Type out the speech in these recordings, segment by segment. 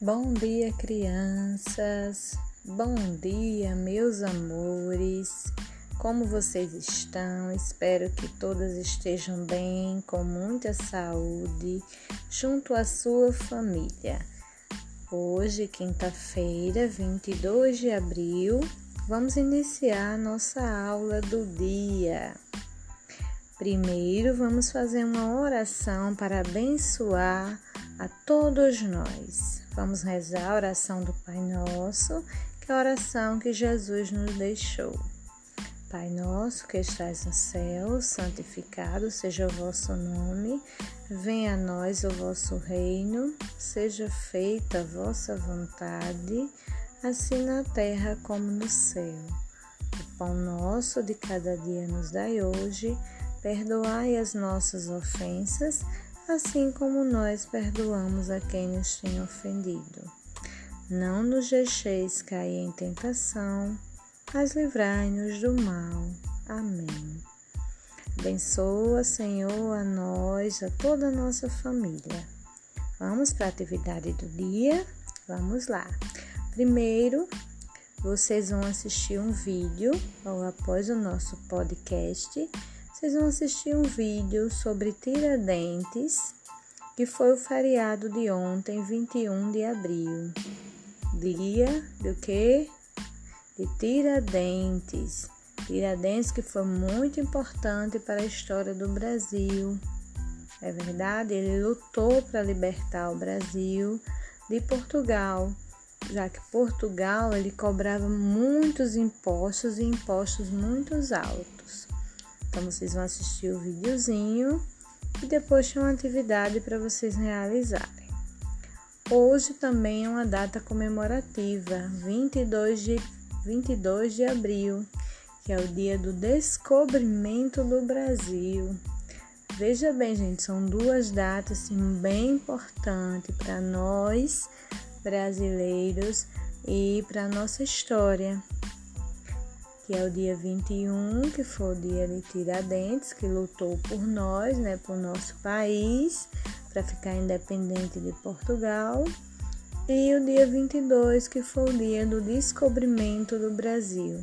Bom dia, crianças. Bom dia, meus amores. Como vocês estão? Espero que todas estejam bem, com muita saúde, junto à sua família. Hoje, quinta-feira, 22 de abril, vamos iniciar nossa aula do dia. Primeiro, vamos fazer uma oração para abençoar a todos nós. Vamos rezar a oração do Pai Nosso, que é a oração que Jesus nos deixou. Pai nosso que estás no céu, santificado seja o vosso nome, venha a nós o vosso reino, seja feita a vossa vontade, assim na terra como no céu. O pão nosso de cada dia nos dai hoje, perdoai as nossas ofensas, assim como nós perdoamos a quem nos tem ofendido. Não nos deixeis cair em tentação, mas livrai-nos do mal. Amém. Abençoa, Senhor, a nós, a toda a nossa família. Vamos para a atividade do dia? Vamos lá. Primeiro, vocês vão assistir um vídeo ou após o nosso podcast vocês vão assistir um vídeo sobre Tiradentes, que foi o feriado de ontem, 21 de abril. Dia do que? De Tiradentes. Tiradentes que foi muito importante para a história do Brasil. É verdade, ele lutou para libertar o Brasil de Portugal, já que Portugal ele cobrava muitos impostos e impostos muito altos. Então vocês vão assistir o videozinho e depois tem uma atividade para vocês realizarem. Hoje também é uma data comemorativa, 22 de, 22 de abril, que é o dia do descobrimento do Brasil. Veja bem, gente, são duas datas assim, bem importantes para nós brasileiros e para nossa história que é o dia 21, que foi o dia de Tiradentes, que lutou por nós, né, por nosso país, para ficar independente de Portugal. E o dia 22, que foi o dia do descobrimento do Brasil.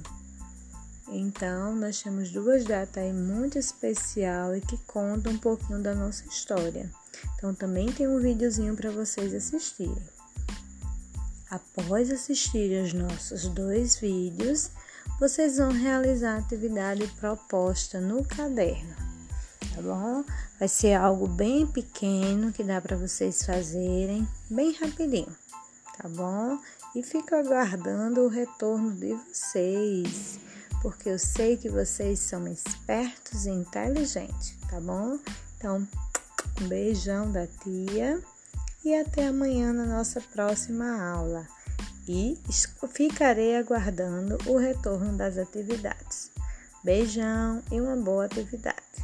Então, nós temos duas datas aí muito especial e que contam um pouquinho da nossa história. Então, também tem um videozinho para vocês assistirem. Após assistir os nossos dois vídeos, vocês vão realizar a atividade proposta no caderno, tá bom? Vai ser algo bem pequeno que dá para vocês fazerem bem rapidinho, tá bom? E fico aguardando o retorno de vocês, porque eu sei que vocês são espertos e inteligentes, tá bom? Então, um beijão da tia e até amanhã na nossa próxima aula e ficarei aguardando o retorno das atividades. Beijão e uma boa atividade.